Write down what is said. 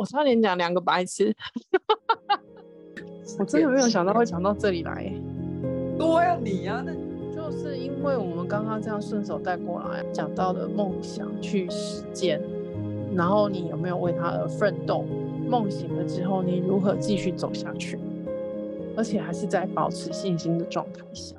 我差点讲两个白痴，我真的没有想到会讲到这里来。多呀，你呀，那就是因为我们刚刚这样顺手带过来讲到的梦想去实践，然后你有没有为它而奋斗？梦醒了之后，你如何继续走下去？而且还是在保持信心的状态下。